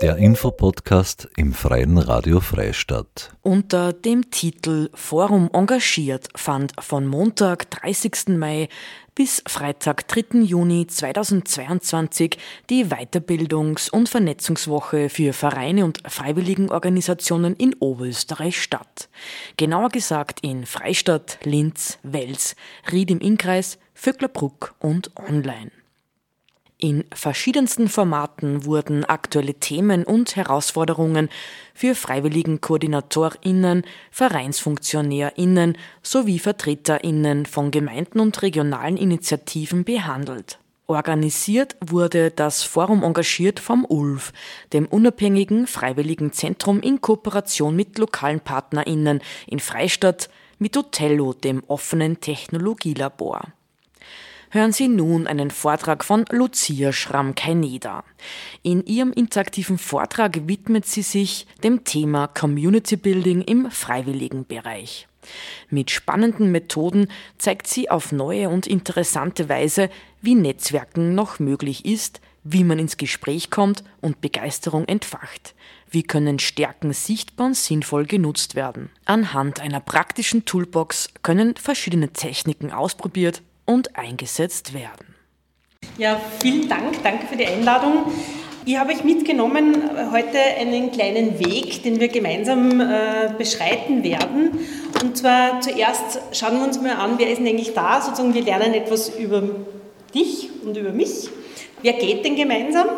Der Infopodcast im Freien Radio Freistadt. Unter dem Titel Forum engagiert fand von Montag, 30. Mai bis Freitag, 3. Juni 2022 die Weiterbildungs- und Vernetzungswoche für Vereine und Freiwilligenorganisationen in Oberösterreich statt. Genauer gesagt in Freistadt, Linz, Wels, Ried im Innkreis, Vöcklerbruck und online. In verschiedensten Formaten wurden aktuelle Themen und Herausforderungen für Freiwilligenkoordinatorinnen, Vereinsfunktionärinnen sowie Vertreterinnen von Gemeinden und regionalen Initiativen behandelt. Organisiert wurde das Forum engagiert vom ULF, dem unabhängigen Freiwilligen Zentrum in Kooperation mit lokalen PartnerInnen in Freistadt, mit Otello, dem offenen Technologielabor hören Sie nun einen Vortrag von Lucia Schramm-Kaineda. In ihrem interaktiven Vortrag widmet sie sich dem Thema Community Building im Freiwilligenbereich. Mit spannenden Methoden zeigt sie auf neue und interessante Weise, wie Netzwerken noch möglich ist, wie man ins Gespräch kommt und Begeisterung entfacht. Wie können Stärken sichtbar und sinnvoll genutzt werden? Anhand einer praktischen Toolbox können verschiedene Techniken ausprobiert und eingesetzt werden. Ja, vielen Dank. Danke für die Einladung. Ich habe euch mitgenommen heute einen kleinen Weg, den wir gemeinsam äh, beschreiten werden. Und zwar zuerst schauen wir uns mal an, wer ist denn eigentlich da? Sozusagen, wir lernen etwas über dich und über mich. Wer geht denn gemeinsam?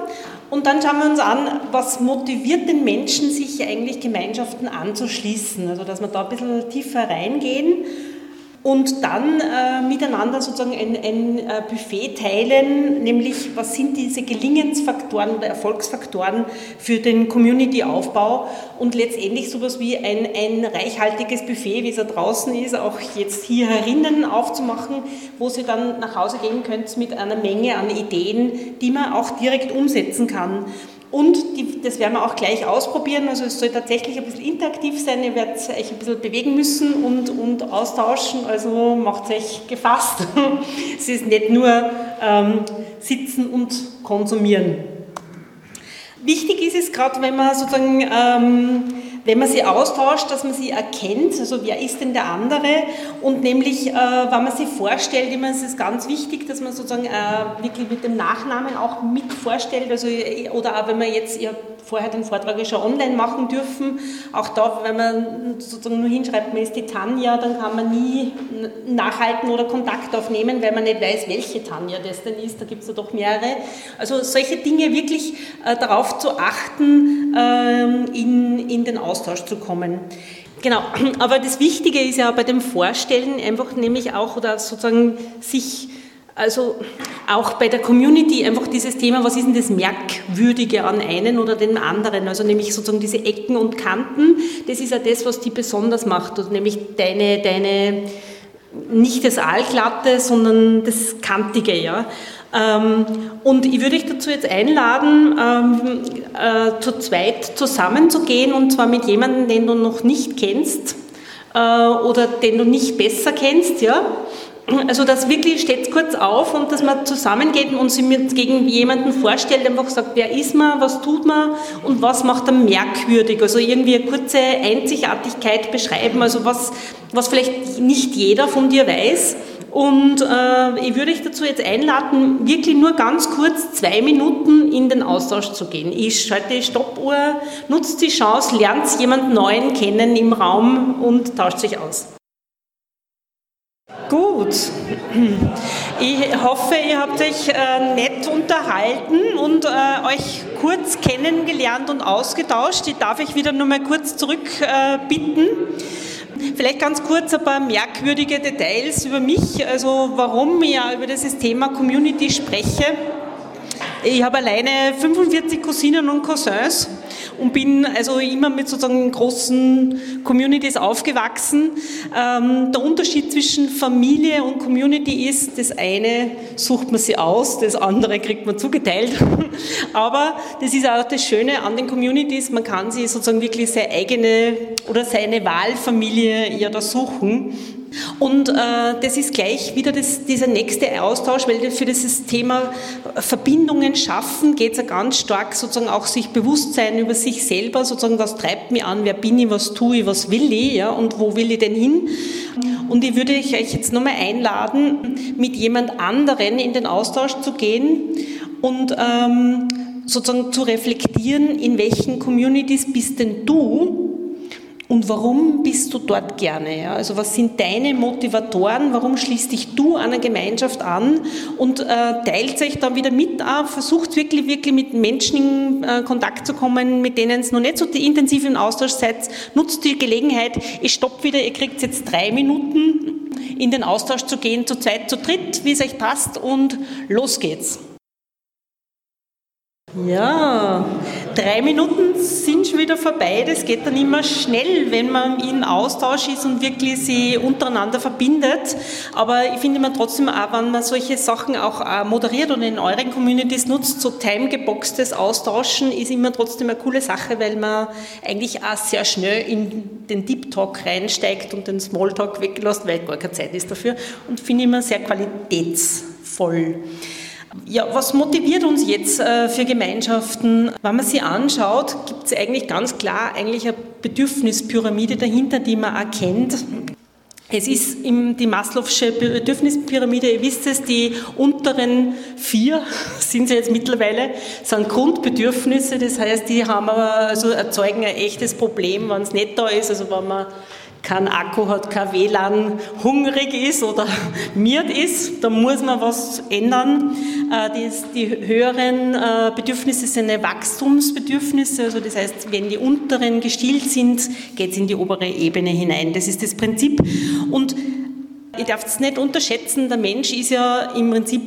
Und dann schauen wir uns an, was motiviert den Menschen, sich eigentlich Gemeinschaften anzuschließen. Also, dass wir da ein bisschen tiefer reingehen und dann äh, miteinander sozusagen ein, ein äh, Buffet teilen, nämlich was sind diese Gelingensfaktoren oder Erfolgsfaktoren für den Community-Aufbau und letztendlich sowas wie ein, ein reichhaltiges Buffet, wie es da draußen ist, auch jetzt hier herinnen aufzumachen, wo Sie dann nach Hause gehen könnt mit einer Menge an Ideen, die man auch direkt umsetzen kann. Und die, das werden wir auch gleich ausprobieren. Also es soll tatsächlich ein bisschen interaktiv sein. Ihr werdet euch ein bisschen bewegen müssen und, und austauschen. Also macht euch gefasst. es ist nicht nur ähm, sitzen und konsumieren. Wichtig ist es gerade, wenn man sozusagen ähm, wenn man sie austauscht, dass man sie erkennt, also wer ist denn der andere? Und nämlich, äh, wenn man sie vorstellt, immer ist es ganz wichtig, dass man sozusagen äh, wirklich mit dem Nachnamen auch mit vorstellt, also, oder auch wenn man jetzt, ich habe vorher den Vortrag ja schon online machen dürfen, auch da, wenn man sozusagen nur hinschreibt, man ist die Tanja, dann kann man nie nachhalten oder Kontakt aufnehmen, weil man nicht weiß, welche Tanja das denn ist, da gibt es ja doch mehrere. Also solche Dinge wirklich äh, darauf zu achten, ähm, in, in den Austausch zu kommen. Genau, aber das Wichtige ist ja bei dem Vorstellen einfach nämlich auch oder sozusagen sich, also auch bei der Community einfach dieses Thema, was ist denn das Merkwürdige an einen oder den anderen, also nämlich sozusagen diese Ecken und Kanten, das ist ja das, was die besonders macht, also nämlich deine, deine, nicht das Aalglatte, sondern das Kantige, ja. Ähm, und ich würde euch dazu jetzt einladen, ähm, äh, zu zweit zusammenzugehen und zwar mit jemandem, den du noch nicht kennst äh, oder den du nicht besser kennst, ja. Also das wirklich steht kurz auf und dass man zusammengeht und sich mit gegen jemanden vorstellt, einfach sagt, wer ist man, was tut man und was macht er merkwürdig. Also irgendwie eine kurze Einzigartigkeit beschreiben, also was, was vielleicht nicht jeder von dir weiß und äh, ich würde euch dazu jetzt einladen, wirklich nur ganz kurz zwei Minuten in den Austausch zu gehen. Ich schalte die Stoppuhr, nutzt die Chance, lernt jemand Neuen kennen im Raum und tauscht sich aus. Gut. Ich hoffe, ihr habt euch äh, nett unterhalten und äh, euch kurz kennengelernt und ausgetauscht. Ich darf euch wieder nur mal kurz zurückbitten. Äh, Vielleicht ganz kurz ein paar merkwürdige Details über mich, also warum ich ja über dieses Thema Community spreche. Ich habe alleine 45 Cousinen und Cousins und bin also immer mit sozusagen großen Communities aufgewachsen. Ähm, der Unterschied zwischen Familie und Community ist, das eine sucht man sich aus, das andere kriegt man zugeteilt. Aber das ist auch das Schöne an den Communities, man kann sich sozusagen wirklich seine eigene oder seine Wahlfamilie ja da suchen Und äh, das ist gleich wieder das, dieser nächste Austausch, weil für dieses Thema Verbindungen schaffen geht es ja ganz stark sozusagen auch sich bewusst sein über sich selber, sozusagen was treibt mich an, wer bin ich, was tue ich, was will ich ja, und wo will ich denn hin. Und ich würde euch jetzt nochmal einladen, mit jemand anderen in den Austausch zu gehen und ähm, sozusagen zu reflektieren, in welchen Communities bist denn du und warum bist du dort gerne? Ja? Also was sind deine Motivatoren? Warum schließt dich du einer Gemeinschaft an und äh, teilt euch dann wieder mit auf, versucht wirklich, wirklich mit Menschen in äh, Kontakt zu kommen, mit denen es noch nicht so intensiv im Austausch seid. Nutzt die Gelegenheit, ich stopp wieder, ihr kriegt jetzt drei Minuten in den Austausch zu gehen, zu zweit, zu dritt, wie es euch passt und los geht's. Ja, drei Minuten sind schon wieder vorbei. Das geht dann immer schnell, wenn man in Austausch ist und wirklich sie untereinander verbindet. Aber ich finde immer trotzdem auch, wenn man solche Sachen auch äh, moderiert und in euren Communities nutzt, so timegeboxtes Austauschen ist immer trotzdem eine coole Sache, weil man eigentlich auch sehr schnell in den Deep Talk reinsteigt und den Small Talk weglässt, weil gar keine Zeit ist dafür. Und finde immer sehr qualitätsvoll. Ja, was motiviert uns jetzt äh, für Gemeinschaften? Wenn man sie anschaut, gibt es eigentlich ganz klar eigentlich eine Bedürfnispyramide dahinter, die man erkennt. Es ist die Maslow'sche Bedürfnispyramide, ihr wisst es, die unteren vier sind sie jetzt mittlerweile, sind Grundbedürfnisse, das heißt, die haben aber, also erzeugen ein echtes Problem, wenn es nicht da ist, also wenn man kein Akku hat, kein WLAN, hungrig ist oder miert ist, da muss man was ändern. Äh, die, die höheren äh, Bedürfnisse sind Wachstumsbedürfnisse, also das heißt, wenn die unteren gestillt sind, geht es in die obere Ebene hinein. Das ist das Prinzip. Und ich darf es nicht unterschätzen, der Mensch ist ja im Prinzip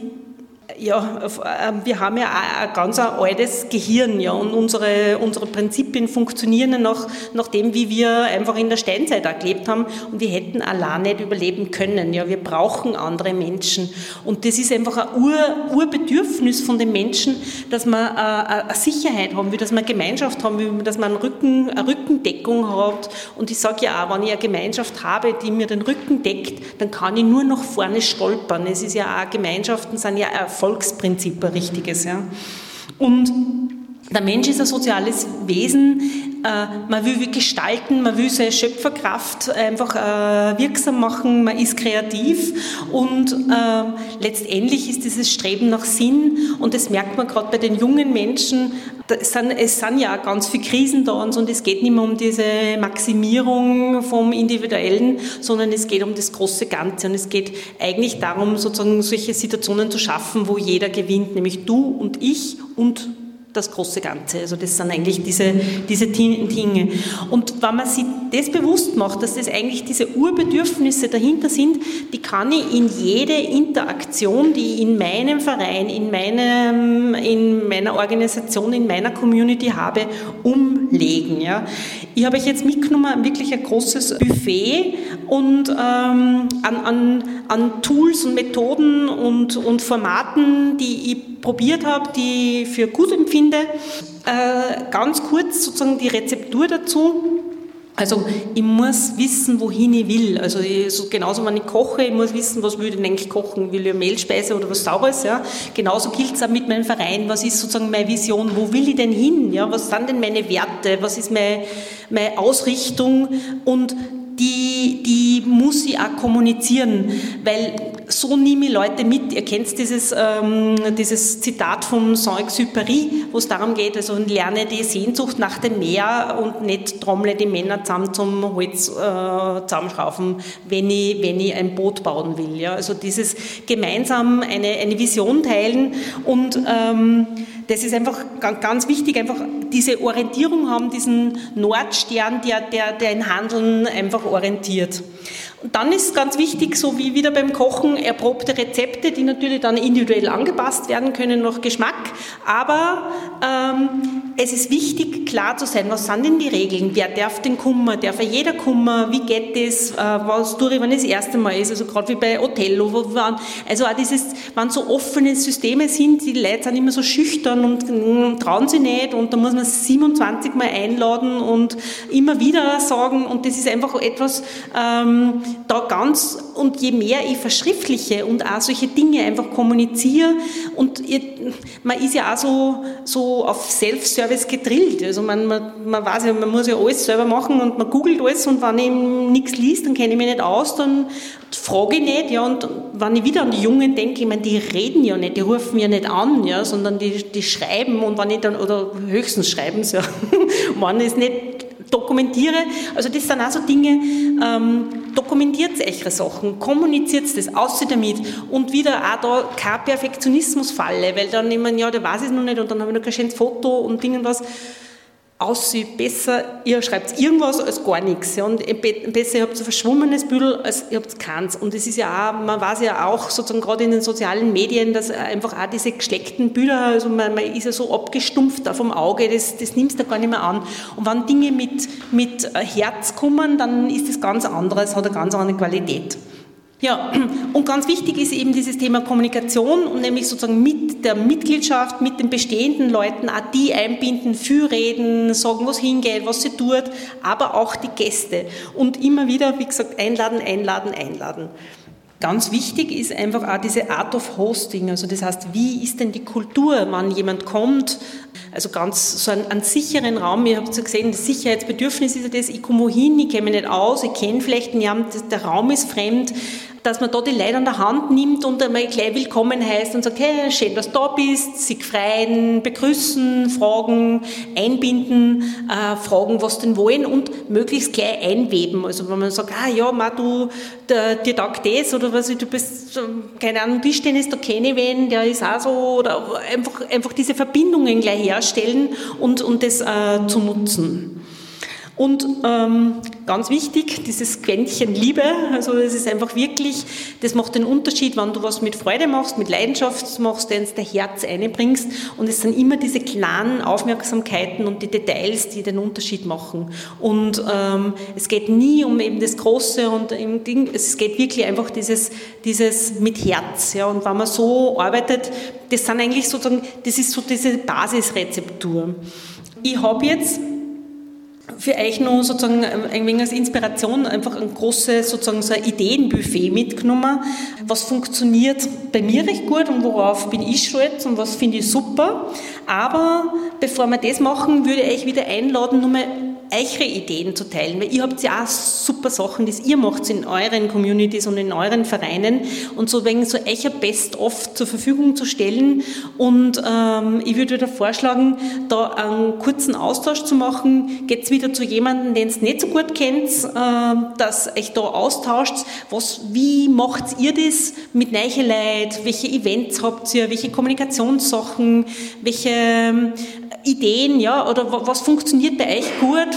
ja, ähm, wir haben ja ein ganz altes Gehirn, ja, und unsere, unsere Prinzipien funktionieren nach, nach dem, wie wir einfach in der Steinzeit auch gelebt haben, und wir hätten allein nicht überleben können, ja, wir brauchen andere Menschen, und das ist einfach ein Ur, Urbedürfnis von den Menschen, dass man äh, eine Sicherheit haben will, dass eine Gemeinschaft haben will, dass man Rücken, eine Rückendeckung hat, und ich sage ja auch, wenn ich eine Gemeinschaft habe, die mir den Rücken deckt, dann kann ich nur nach vorne stolpern, es ist ja auch, Gemeinschaften sind ja Erfolgsprinzip ein richtiges. Ja. Und der Mensch ist ein soziales Wesen, man will gestalten, man will seine Schöpferkraft einfach äh, wirksam machen, man ist kreativ und äh, letztendlich ist dieses Streben nach Sinn und das merkt man gerade bei den jungen Menschen, es sind, es sind ja ganz viele Krisen da und es geht nicht mehr um diese Maximierung vom Individuellen, sondern es geht um das große Ganze und es geht eigentlich darum, sozusagen solche Situationen zu schaffen, wo jeder gewinnt, nämlich du und ich und das große Ganze. Also das sind eigentlich diese, diese Dinge. Und wenn man sich das bewusst macht, dass das eigentlich diese Urbedürfnisse dahinter sind, die kann ich in jede Interaktion, die ich in meinem Verein, in, meinem, in meiner Organisation, in meiner Community habe, umlegen. Ja. Ich habe euch jetzt mitgenommen, wirklich ein großes Buffet und ähm, an, an, an Tools und Methoden und, und Formaten, die ich probiert habe, die ich für gut empfinde. Äh, ganz kurz sozusagen die Rezeptur dazu. Also ich muss wissen, wohin ich will. Also ich, so, genauso, wenn ich koche, ich muss wissen, was will ich denn eigentlich kochen? Will ich Mehlspeise oder was Saures? Ja? Genauso gilt es auch mit meinem Verein. Was ist sozusagen meine Vision? Wo will ich denn hin? Ja? Was sind denn meine Werte? Was ist meine, meine Ausrichtung? Und die, die muss ich auch kommunizieren, weil so nehme ich Leute mit. Ihr kennt dieses, ähm, dieses Zitat von Saint-Exupéry, wo es darum geht, also lerne die Sehnsucht nach dem Meer und nicht trommle die Männer zusammen zum Holz äh, zusammenschrauben, wenn ich, wenn ich ein Boot bauen will. Ja? Also dieses gemeinsam eine, eine Vision teilen und ähm, das ist einfach ganz wichtig, einfach diese Orientierung haben, diesen Nordstern, der, der, der in Handeln einfach orientiert. Und dann ist ganz wichtig, so wie wieder beim Kochen, erprobte Rezepte, die natürlich dann individuell angepasst werden können nach Geschmack, aber ähm, es ist wichtig, klar zu sein, was sind denn die Regeln? Wer darf den Kummer? Darf er jeder Kummer? Wie geht das? Äh, was tue ich, wenn es das erste Mal ist? Also gerade wie bei Othello. Wo waren, also auch dieses, wenn so offene Systeme sind, die Leute sind immer so schüchtern und mm, trauen sich nicht und da muss man 27 Mal einladen und immer wieder sagen und das ist einfach etwas, ähm, da ganz und je mehr ich verschriftliche und auch solche Dinge einfach kommuniziere und ich, man ist ja auch so, so auf Self-Service gedrillt. Also man, man, man weiß ja, man muss ja alles selber machen und man googelt alles und wenn ich nichts liest, dann kenne ich mich nicht aus, dann frage ich nicht. Ja, und wenn ich wieder an die Jungen denke, ich meine, die reden ja nicht, die rufen ja nicht an, ja, sondern die, die schreiben und wenn ich dann, oder höchstens schreiben sie ja, ich es nicht dokumentiere. Also das sind auch so Dinge, ähm, dokumentiert eure Sachen, kommuniziert das, aussieht damit und wieder auch da kein Perfektionismusfalle, weil dann nehmen, ja, der weiß es noch nicht und dann habe ich noch kein schönes Foto und Ding und was aussieht, besser ihr schreibt irgendwas als gar nichts. Und besser ihr habt ein verschwommenes Büdel als ihr habt keins. Und es ist ja auch, man weiß ja auch sozusagen gerade in den sozialen Medien, dass einfach auch diese geschleckten Bilder, also man, man ist ja so abgestumpft vom Auge, das, das nimmst du gar nicht mehr an. Und wenn Dinge mit, mit Herz kommen, dann ist das ganz anderes, hat eine ganz andere Qualität. Ja, und ganz wichtig ist eben dieses Thema Kommunikation und nämlich sozusagen mit der Mitgliedschaft, mit den bestehenden Leuten, auch die einbinden, für reden, sagen, was hingeht, was sie tut, aber auch die Gäste. Und immer wieder, wie gesagt, einladen, einladen, einladen. Ganz wichtig ist einfach auch diese Art of Hosting, also das heißt, wie ist denn die Kultur, wenn jemand kommt, also ganz so einen, einen sicheren Raum, ihr habt es ja gesehen, das Sicherheitsbedürfnis ist ja das, ich komme wohin, ich kenne mich nicht aus, ich kenne vielleicht niemanden, der Raum ist fremd, dass man da die Leute an der Hand nimmt und einmal gleich willkommen heißt und sagt, hey, schön, dass du da bist, sich freien, begrüßen, fragen, einbinden, äh, fragen, was denn wollen und möglichst gleich einweben. Also wenn man sagt, ah ja, ma, du, der, dir taugt das oder was, du bist, keine Ahnung, Tischtennis, da kenne ich wen, der ist auch so, oder einfach, einfach diese Verbindungen gleich herstellen und, und das äh, zu nutzen. Und ähm, ganz wichtig, dieses Quäntchen Liebe, also das ist einfach wirklich, das macht den Unterschied, wenn du was mit Freude machst, mit Leidenschaft machst, du ins Herz einbringst und es sind immer diese kleinen Aufmerksamkeiten und die Details, die den Unterschied machen. Und ähm, es geht nie um eben das Große und im Ding, es geht wirklich einfach dieses, dieses mit Herz. Ja, und wenn man so arbeitet, das sind eigentlich sozusagen, das ist so diese Basisrezeptur. Ich habe jetzt für euch noch sozusagen ein wenig als Inspiration einfach ein großes sozusagen so ein Ideenbuffet mitgenommen. Was funktioniert bei mir recht gut und worauf bin ich stolz und was finde ich super. Aber bevor wir das machen, würde ich euch wieder einladen, nur mal eure Ideen zu teilen, weil ihr habt ja auch super Sachen, die ihr macht in euren Communities und in euren Vereinen und so wegen so echer Best-of zur Verfügung zu stellen. Und ähm, ich würde wieder vorschlagen, da einen kurzen Austausch zu machen, geht's wieder zu jemandem, den es nicht so gut kennt, äh, dass euch da austauscht, was, wie macht ihr das mit Leuten, welche Events habt ihr, welche Kommunikationssachen, welche ähm, Ideen, ja, oder was funktioniert bei euch gut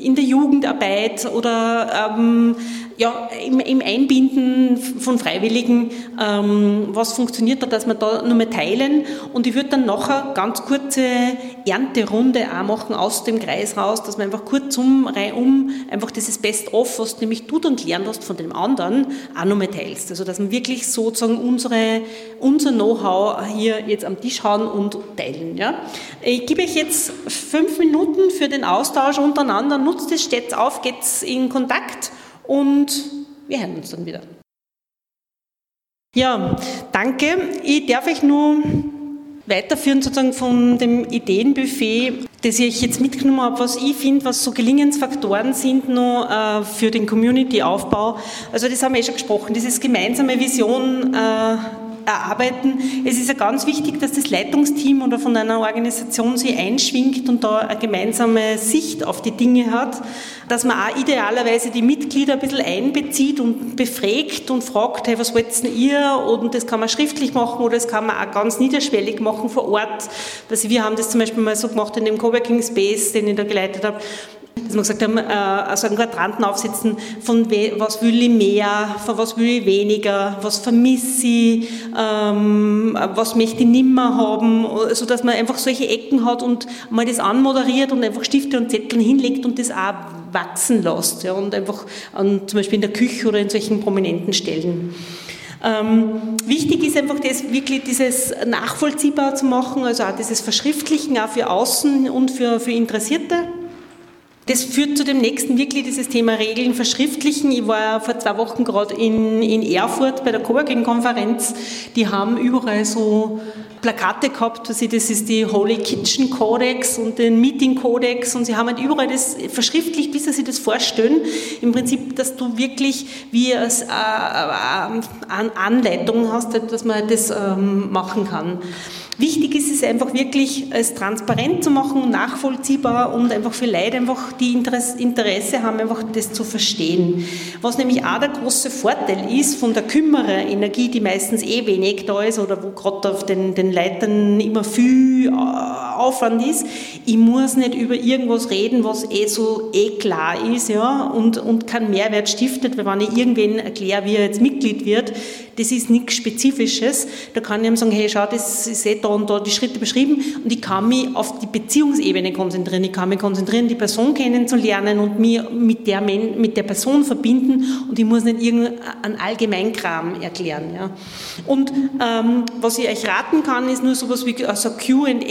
in der Jugendarbeit oder ähm, ja, im, im, Einbinden von Freiwilligen, ähm, was funktioniert da, dass wir da nur mehr teilen. Und ich würde dann nachher ganz kurze Ernterunde auch machen aus dem Kreis raus, dass man einfach kurz um, reihum, einfach dieses Best-of, was nämlich du dann gelernt hast von dem anderen, auch noch mehr teilst. Also, dass wir wirklich sozusagen unsere, unser Know-how hier jetzt am Tisch haben und teilen. Ja? Ich gebe euch jetzt fünf Minuten für den Austausch untereinander. Nutzt es, steht auf, geht in Kontakt und wir hören uns dann wieder. Ja, danke. Ich darf euch nur weiterführen sozusagen von dem Ideenbuffet, das ich jetzt mitgenommen habe, was ich finde, was so Gelingensfaktoren sind noch äh, für den Community-Aufbau. Also das haben wir eh schon gesprochen, dieses gemeinsame Vision äh, erarbeiten. Es ist ja ganz wichtig, dass das Leitungsteam oder von einer Organisation sich einschwingt und da eine gemeinsame Sicht auf die Dinge hat, dass man auch idealerweise die Mitglieder ein bisschen einbezieht und befragt und fragt, hey, was wollt denn ihr? Und das kann man schriftlich machen oder das kann man auch ganz niederschwellig machen vor Ort. Also wir haben das zum Beispiel mal so gemacht in dem Coworking Space, den ich da geleitet habe dass wir gesagt haben, äh, also einen Quadranten aufsetzen, von was will ich mehr, von was will ich weniger, was vermisse ich, ähm, was möchte ich nimmer haben, so dass man einfach solche Ecken hat und mal das anmoderiert und einfach Stifte und Zettel hinlegt und das auch wachsen lässt ja, und einfach an, zum Beispiel in der Küche oder in solchen prominenten Stellen. Ähm, wichtig ist einfach das, wirklich dieses nachvollziehbar zu machen, also auch dieses Verschriftlichen auch für Außen und für, für Interessierte. Das führt zu dem nächsten wirklich dieses Thema Regeln verschriftlichen. Ich war vor zwei Wochen gerade in, in Erfurt bei der Coworking-Konferenz. Die haben überall so Plakate gehabt, das ist die Holy Kitchen Codex und den Meeting Codex und sie haben halt überall das verschriftlicht, bis sie sich das vorstellen. Im Prinzip, dass du wirklich wie als äh, äh, Anleitung hast, dass man das ähm, machen kann. Wichtig ist es einfach wirklich, es transparent zu machen, nachvollziehbar und einfach für Leute einfach, die Interesse haben, einfach das zu verstehen. Was nämlich auch der große Vorteil ist von der Kümmerer-Energie, die meistens eh wenig da ist oder wo gerade auf den, den Leitern immer viel äh, Aufwand ist, ich muss nicht über irgendwas reden, was eh so eh klar ist, ja, und, und keinen Mehrwert stiftet, weil wenn ich irgendwen erkläre, wie er jetzt Mitglied wird, das ist nichts Spezifisches. Da kann ich ihm sagen, hey, schau, das ist eh da und da die Schritte beschrieben und ich kann mich auf die Beziehungsebene konzentrieren. Ich kann mich konzentrieren, die Person kennenzulernen und mich mit der, mit der Person verbinden und ich muss nicht irgendeinen Allgemeinkram erklären. Ja. Und ähm, was ich euch raten kann, ist nur sowas wie also Q&A-Sektion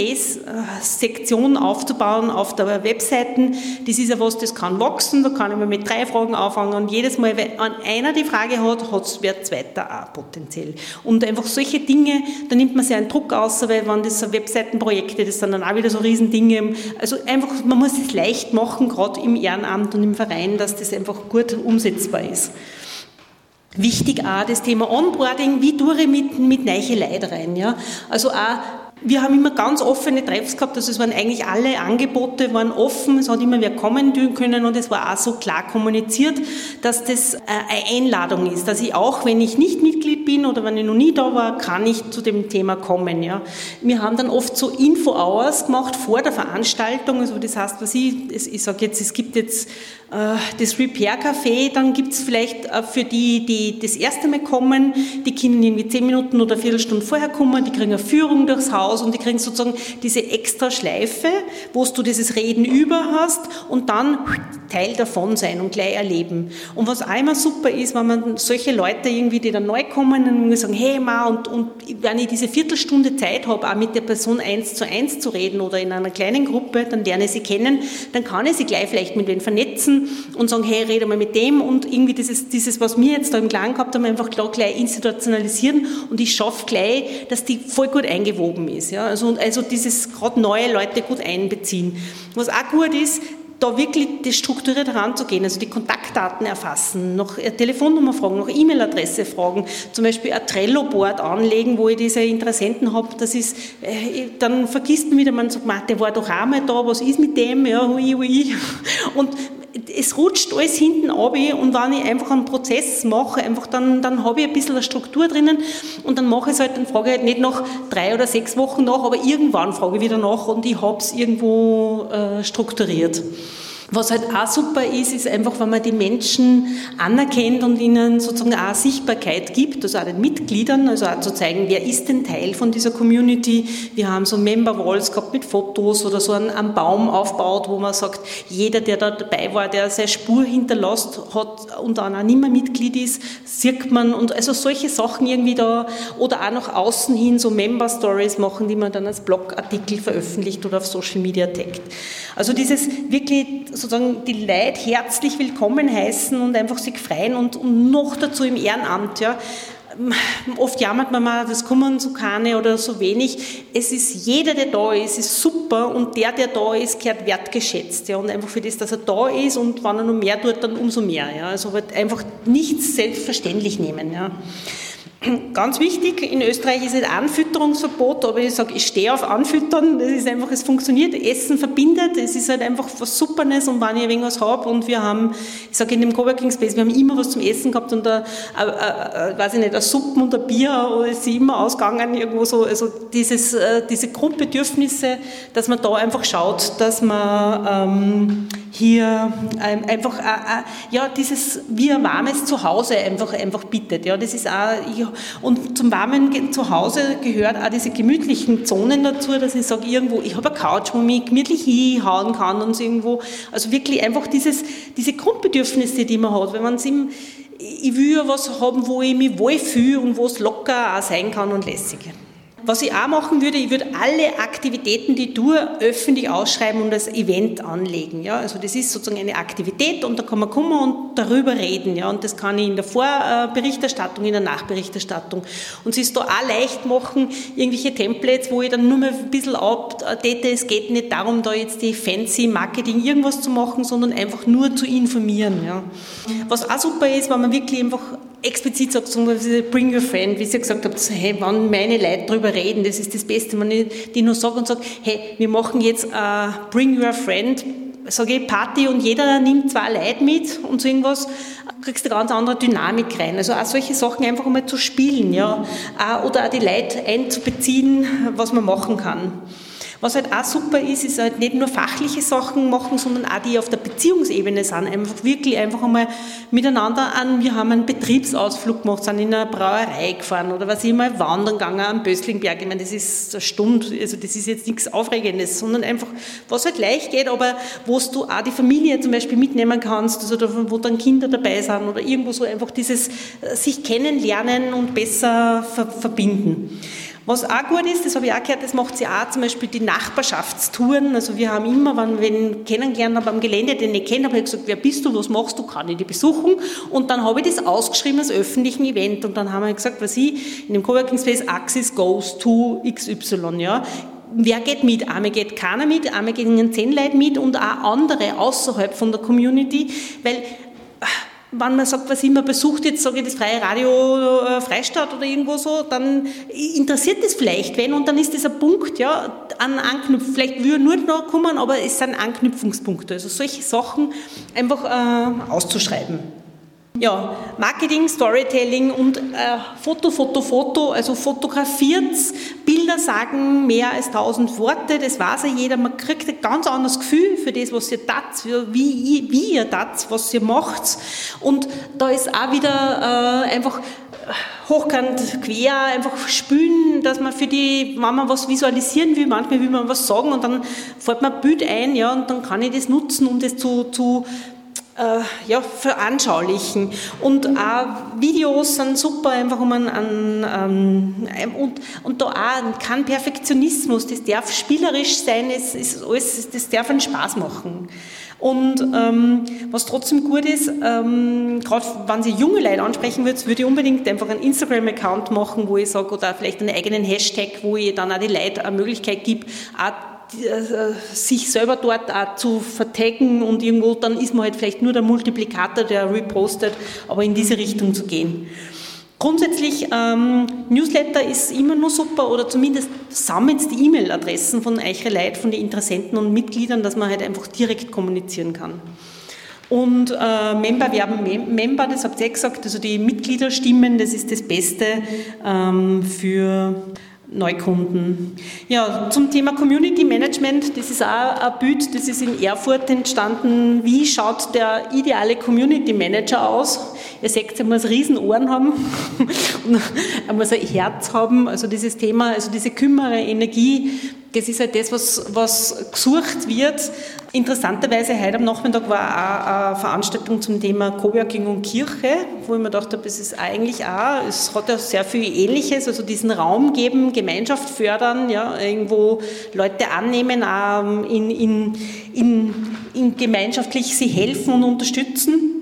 aufzubauen auf der Webseite. Das ist ja was, das kann wachsen, da kann ich mal mit drei Fragen anfangen und jedes Mal, wenn einer die Frage hat, hat es wer zweiter auch potenziell. Und einfach solche Dinge, da nimmt man sich einen Druck aus, weil wenn das so Webseitenprojekte, das sind dann auch wieder so Riesendinge. Also einfach, man muss es leicht machen, gerade im Ehrenamt und im Verein, dass das einfach gut umsetzbar ist. Wichtig auch das Thema Onboarding, wie tue ich mit, mit neue Leute rein, ja. Also auch wir haben immer ganz offene Treffs gehabt, also es waren eigentlich alle Angebote waren offen, es hat immer wer kommen können und es war auch so klar kommuniziert, dass das äh, eine Einladung ist, dass ich auch, wenn ich nicht Mitglied bin oder wenn ich noch nie da war, kann ich zu dem Thema kommen. Ja. Wir haben dann oft so Info-Hours gemacht vor der Veranstaltung, also das heißt, was ich, ich sage jetzt, es gibt jetzt äh, das Repair-Café, dann gibt es vielleicht äh, für die, die das erste Mal kommen, die können irgendwie zehn Minuten oder eine Viertelstunde vorher kommen, die kriegen eine Führung durchs Haus, und die kriegen sozusagen diese extra Schleife, wo du dieses Reden über hast und dann Teil davon sein und gleich erleben. Und was immer super ist, wenn man solche Leute irgendwie, die dann neu kommen und sagen, hey Ma, und, und wenn ich diese Viertelstunde Zeit habe, auch mit der Person eins zu eins zu reden oder in einer kleinen Gruppe, dann lerne ich sie kennen, dann kann ich sie gleich vielleicht mit wem vernetzen und sagen, hey, rede mal mit dem und irgendwie dieses, dieses was wir jetzt da im Clan gehabt haben, einfach gleich institutionalisieren und ich schaffe gleich, dass die voll gut eingewoben ist. Ja? Also, also dieses gerade neue Leute gut einbeziehen. Was auch gut ist, da wirklich das strukturiert heranzugehen, also die Kontaktdaten erfassen, noch Telefonnummer fragen, noch E-Mail-Adresse fragen, zum Beispiel ein Trello-Board anlegen, wo ich diese Interessenten habe, das ist, äh, dann vergisst man wieder, man sagt, der war doch auch mal da, was ist mit dem, ja, hui, hui. Und es rutscht alles hinten ab und wenn ich einfach einen Prozess mache, einfach dann, dann habe ich ein bisschen eine Struktur drinnen und dann mache ich es halt, dann frage ich halt nicht nach drei oder sechs Wochen nach, aber irgendwann frage ich wieder nach und ich habe es irgendwo äh, strukturiert. Was halt auch super ist, ist einfach, wenn man die Menschen anerkennt und ihnen sozusagen auch Sichtbarkeit gibt, also auch den Mitgliedern, also auch zu zeigen, wer ist denn Teil von dieser Community. Wir haben so Member Walls gehabt mit Fotos oder so einen, einen Baum aufgebaut, wo man sagt, jeder, der da dabei war, der seine Spur hinterlässt hat und dann auch nicht mehr Mitglied ist, sieht man und also solche Sachen irgendwie da oder auch nach außen hin so Member Stories machen, die man dann als Blogartikel veröffentlicht oder auf Social Media taggt. Also dieses wirklich sozusagen die Leute herzlich willkommen heißen und einfach sich freuen und, und noch dazu im Ehrenamt. Ja. Oft jammert man mal, das kommen so keine oder so wenig. Es ist jeder, der da ist, ist super und der, der da ist, gehört wertgeschätzt. Ja. Und einfach für das, dass er da ist und wenn er noch mehr tut, dann umso mehr. Ja. Also halt einfach nichts selbstverständlich nehmen. Ja. Ganz wichtig, in Österreich ist ein Anfütterungsverbot, aber ich sage, ich stehe auf Anfüttern, das ist einfach, es funktioniert, Essen verbindet, es ist halt einfach was Supernes und wenn ich ein wenig was habe und wir haben, ich sage in dem Coworking Space, wir haben immer was zum Essen gehabt und da, weiß ich nicht, ein Suppen und ein Bier oder ist immer ausgegangen, irgendwo so, also dieses, äh, diese Grundbedürfnisse, dass man da einfach schaut, dass man ähm, hier einfach, äh, äh, ja, dieses, wie ein warmes Zuhause einfach, einfach bietet, ja, das ist auch, ich, und zum warmen Zuhause gehört auch diese gemütlichen Zonen dazu, dass ich sage, irgendwo, ich habe eine Couch, wo ich gemütlich hinhauen kann und so irgendwo, also wirklich einfach dieses, diese Grundbedürfnisse, die man hat, wenn man es ich will ja was haben, wo ich mich wohlfühle und wo es locker auch sein kann und lässig. Was ich auch machen würde, ich würde alle Aktivitäten, die tue, öffentlich ausschreiben und als Event anlegen. Ja? Also das ist sozusagen eine Aktivität und da kann man kommen und darüber reden. Ja? Und das kann ich in der Vorberichterstattung, in der Nachberichterstattung. Und es ist da auch leicht machen, irgendwelche Templates, wo ich dann nur mal ein bisschen update. Es geht nicht darum, da jetzt die fancy Marketing irgendwas zu machen, sondern einfach nur zu informieren. Ja? Was auch super ist, wenn man wirklich einfach explizit sagt, bring your friend, wie Sie gesagt haben, hey, wenn meine Leute darüber reden, das ist das Beste, wenn ich die nur sage und sage, hey, wir machen jetzt uh, bring your friend, sage ich Party und jeder nimmt zwei Leute mit und so irgendwas, kriegst du eine ganz andere Dynamik rein. Also auch solche Sachen einfach einmal zu spielen, ja, oder auch die Leute einzubeziehen, was man machen kann. Was halt auch super ist, ist halt nicht nur fachliche Sachen machen, sondern auch die auf der Beziehungsebene sind. Einfach wirklich einfach einmal miteinander an. Wir haben einen Betriebsausflug gemacht, sind in eine Brauerei gefahren oder was ich mal wandern gegangen am Böslingberg. Ich meine, das ist eine Stunde, also das ist jetzt nichts Aufregendes, sondern einfach, was halt leicht geht, aber wo du auch die Familie zum Beispiel mitnehmen kannst, also wo dann Kinder dabei sind oder irgendwo so einfach dieses äh, sich kennenlernen und besser verbinden. Was auch gut ist, das habe ich auch gehört, das macht sie auch zum Beispiel die Nachbarschaftstouren. Also wir haben immer, wenn wir ihn kennengelernt haben am Gelände, den ich kenne, habe ich gesagt, wer bist du, was machst du, kann ich die besuchen? Und dann habe ich das ausgeschrieben als öffentlichen Event und dann haben wir gesagt, was ich, in dem Coworking Space Axis goes to XY, ja wer geht mit? Einmal geht keiner mit, einmal gehen zehn Leute mit und auch andere außerhalb von der Community, weil wenn man sagt, was immer besucht jetzt, sage ich das freie Radio äh, Freistadt oder irgendwo so, dann interessiert das vielleicht wen und dann ist das ein Punkt, ja, an Anknüpfen. Vielleicht würde nur noch kommen, aber es sind Anknüpfungspunkte. Also solche Sachen einfach äh, auszuschreiben. Ja, Marketing, Storytelling und äh, Foto, Foto, Foto, also fotografiert, Bilder sagen mehr als tausend Worte, das weiß ja jeder, man kriegt ein ganz anderes Gefühl für das, was ihr tat, wie, wie ihr tat, was ihr macht. Und da ist auch wieder äh, einfach hochkant quer, einfach spülen, dass man für die, wenn man was visualisieren will, manchmal will man was sagen und dann fällt mir ein Bild ein, ja, und dann kann ich das nutzen, um das zu, zu ja, veranschaulichen. Und auch Videos sind super, einfach um an, an, und, und da auch kein Perfektionismus, das darf spielerisch sein, es ist alles, das darf einen Spaß machen. Und ähm, was trotzdem gut ist, ähm, gerade wenn Sie junge Leute ansprechen würden, würde ich unbedingt einfach einen Instagram-Account machen, wo ich sage, oder vielleicht einen eigenen Hashtag, wo ich dann auch die Leute eine Möglichkeit gebe, auch äh, sich selber dort auch zu vertaggen und irgendwo, dann ist man halt vielleicht nur der Multiplikator, der repostet, aber in diese Richtung zu gehen. Grundsätzlich, ähm, Newsletter ist immer nur super oder zumindest sammelt die E-Mail-Adressen von euch Leuten, von den Interessenten und Mitgliedern, dass man halt einfach direkt kommunizieren kann. Und äh, Member werben Member, das habt ihr gesagt, also die Mitgliederstimmen, das ist das Beste ähm, für Neukunden. Ja, zum Thema Community Management, das ist auch ein Bild, das ist in Erfurt entstanden. Wie schaut der ideale Community Manager aus? Ihr seht, er muss riesen Ohren haben und er muss ein Herz haben. Also dieses Thema, also diese kümmere Energie, das ist halt das, was, was gesucht wird. Interessanterweise heute am Nachmittag war auch eine Veranstaltung zum Thema Coworking und Kirche, wo ich mir gedacht habe, es ist eigentlich auch, es hat ja sehr viel Ähnliches, also diesen Raum geben, Gemeinschaft fördern, ja, irgendwo Leute annehmen, auch in, in, in, in gemeinschaftlich sie helfen und unterstützen.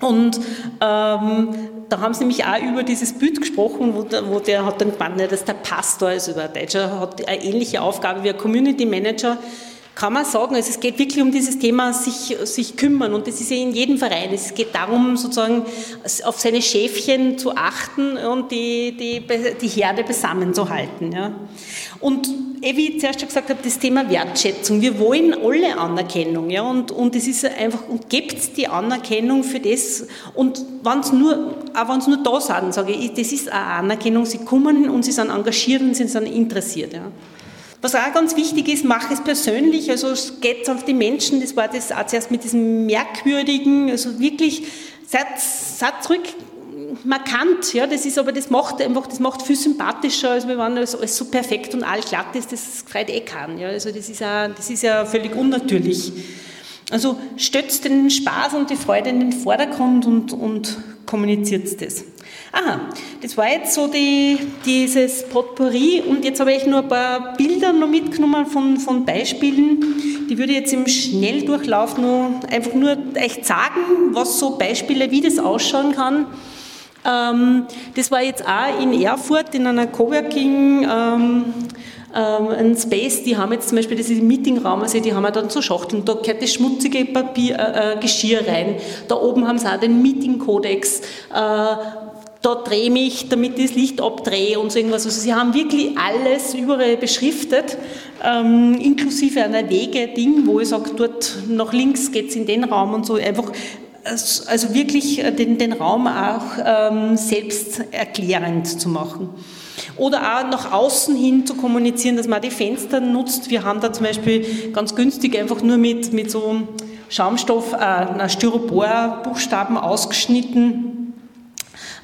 Und ähm, da haben sie nämlich auch über dieses Bild gesprochen, wo der, wo der hat dann gemeint, dass der Pastor, also der Deutscher, hat eine ähnliche Aufgabe wie ein Community Manager. kann man sagen, also es geht wirklich um dieses Thema sich, sich kümmern und das ist ja in jedem Verein. Es geht darum, sozusagen auf seine Schäfchen zu achten und die, die, die Herde zusammenzuhalten. Ja. Und eh, wie ich zuerst schon gesagt habe, das Thema Wertschätzung. Wir wollen alle Anerkennung, ja, und, und es ist einfach, und gebt die Anerkennung für das, und wenn es nur, auch wenn es nur da sind, sage ich, das ist eine Anerkennung, sie kommen und sie sind engagiert und sie sind interessiert, ja. Was auch ganz wichtig ist, mach es persönlich, also geht auf die Menschen, das war das auch zuerst mit diesem Merkwürdigen, also wirklich, seid, seid zurück, markant, ja, das ist aber, das macht einfach, das macht viel sympathischer, als wenn alles, alles so perfekt und allglatt ist, das freut eh kann, ja, also das ist, auch, das ist ja völlig unnatürlich. Also stützt den Spaß und die Freude in den Vordergrund und, und kommuniziert das. Aha, das war jetzt so die, dieses Potpourri und jetzt habe ich nur ein paar Bilder noch mitgenommen von, von Beispielen. Die würde ich jetzt im Schnelldurchlauf nur einfach nur euch sagen, was so Beispiele, wie das ausschauen kann. Ähm, das war jetzt auch in Erfurt in einer Coworking ähm, ähm, ein Space, die haben jetzt zum Beispiel, das ist ein Meetingraum, also die haben dann so Schachteln, da gehört das schmutzige Papier, äh, äh, Geschirr rein, da oben haben sie auch den Meeting-Kodex, äh, da drehe mich, damit ich das Licht abdrehe und so irgendwas. Also sie haben wirklich alles überall beschriftet, ähm, inklusive einer Wege-Ding, wo ich sage, dort nach links geht es in den Raum und so. Einfach also wirklich äh, den, den Raum auch ähm, selbst erklärend zu machen. Oder auch nach außen hin zu kommunizieren, dass man die Fenster nutzt. Wir haben da zum Beispiel ganz günstig einfach nur mit, mit so Schaumstoff, äh, Styropor-Buchstaben ausgeschnitten.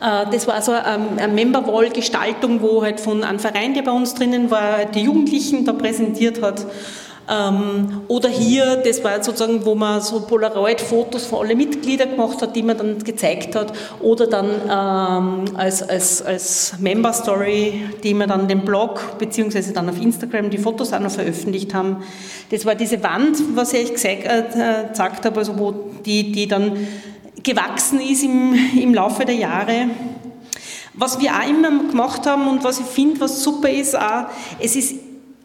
Äh, das war so eine Memberwall-Gestaltung, wo halt von einem Verein, der bei uns drinnen war, die Jugendlichen da präsentiert hat. Ähm, oder hier, das war sozusagen, wo man so Polaroid-Fotos von allen Mitgliedern gemacht hat, die man dann gezeigt hat. Oder dann ähm, als, als, als Member-Story, die wir dann den Blog beziehungsweise dann auf Instagram die Fotos auch noch veröffentlicht haben. Das war diese Wand, was ich euch äh, gezeigt habe, also wo die, die dann gewachsen ist im, im Laufe der Jahre. Was wir auch immer gemacht haben und was ich finde, was super ist, auch, es ist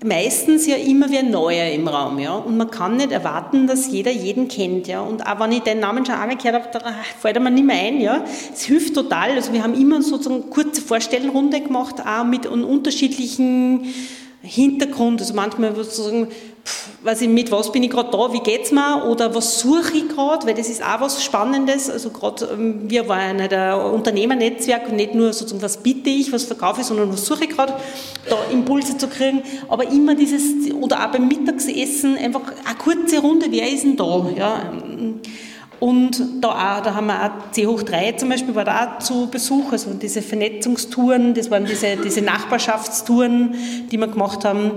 meistens ja immer ein Neuer im Raum, ja. Und man kann nicht erwarten, dass jeder jeden kennt, ja. Und auch wenn ich den Namen schon einmal gehört habe, da fällt mir nicht mehr ein, ja. Es hilft total. Also wir haben immer sozusagen kurze Vorstellrunde gemacht, auch mit unterschiedlichen Hintergrund. Also manchmal sozusagen weiß ich, mit was bin ich gerade da, wie geht's mir oder was suche ich gerade, weil das ist auch was Spannendes. Also gerade ähm, wir waren ein Unternehmernetzwerk und nicht nur sozusagen, was bitte ich, was verkaufe ich, sondern was suche ich gerade, da Impulse zu kriegen. Aber immer dieses, oder auch beim Mittagsessen, einfach eine kurze Runde, wer ist denn da? Ja, und da, auch, da haben wir auch C hoch 3 zum Beispiel, war da auch zu Besuch, also diese Vernetzungstouren, das waren diese, diese Nachbarschaftstouren, die wir gemacht haben,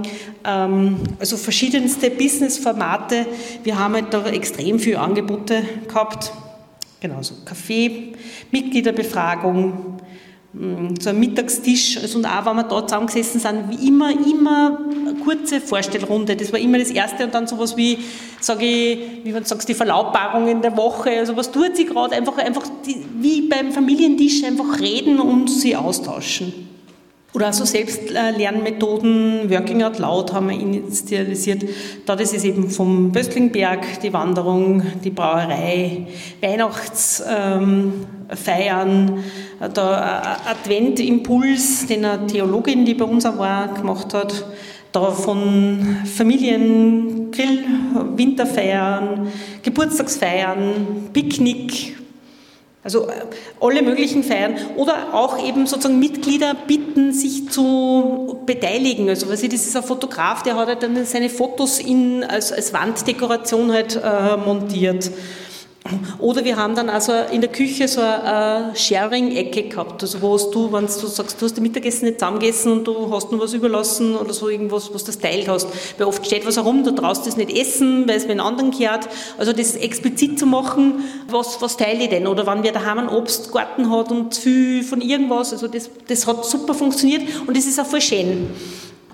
ähm, also verschiedenste Businessformate. Wir haben halt da extrem viele Angebote gehabt, genau, so Kaffee, Mitgliederbefragung, so ein Mittagstisch, also und auch wenn wir da zusammengesessen sind, wie immer, immer kurze Vorstellrunde. Das war immer das Erste und dann sowas wie, sage ich, wie man sagt, die Verlautbarung in der Woche, also was tut sie gerade, einfach, einfach die, wie beim Familientisch einfach reden und sie austauschen. Oder also Selbstlernmethoden, Working Out Loud haben wir initialisiert. Da das ist eben vom Böstlingberg, die Wanderung, die Brauerei, Weihnachtsfeiern, ähm, der Adventimpuls, den eine Theologin, die bei uns auch war, gemacht hat. Da von Familien, Grill, Winterfeiern, Geburtstagsfeiern, Picknick, also äh, alle möglichen Feiern oder auch eben sozusagen Mitglieder bitten, sich zu beteiligen. Also was ich, das ist ein Fotograf, der hat halt dann seine Fotos in, als, als Wanddekoration halt äh, montiert. Oder wir haben dann also in der Küche so eine Sharing-Ecke gehabt, also wo du, wenn du sagst, du hast das Mittagessen nicht zusammengegessen und du hast nur was überlassen oder so irgendwas, was du teilt hast. Weil oft steht was herum, du traust das nicht essen, weil es mit anderen gehört. Also das explizit zu machen, was, was teile ich denn? Oder wenn wir daheim einen Obstgarten hat und viel von irgendwas, also das, das hat super funktioniert und das ist auch voll schön.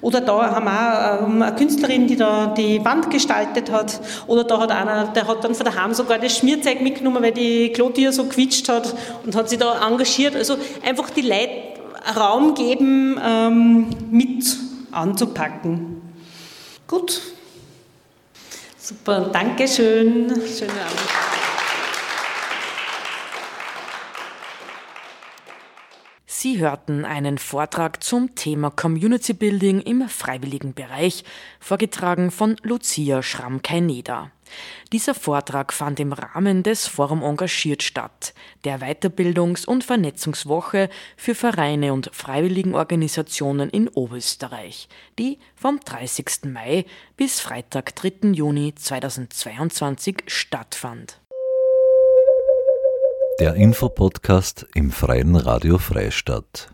Oder da haben wir auch ähm, eine Künstlerin, die da die Wand gestaltet hat. Oder da hat einer, der hat dann von daheim sogar das Schmierzeug mitgenommen, weil die Klotier so quietscht hat und hat sich da engagiert. Also einfach die Leute Raum geben, ähm, mit anzupacken. Gut. Super, danke schön. Schönen Abend. Sie hörten einen Vortrag zum Thema Community Building im freiwilligen Bereich, vorgetragen von Lucia Schramm-Kaineda. Dieser Vortrag fand im Rahmen des Forum Engagiert statt, der Weiterbildungs- und Vernetzungswoche für Vereine und Freiwilligenorganisationen in Oberösterreich, die vom 30. Mai bis Freitag, 3. Juni 2022 stattfand. Der Infopodcast im Freien Radio Freistadt.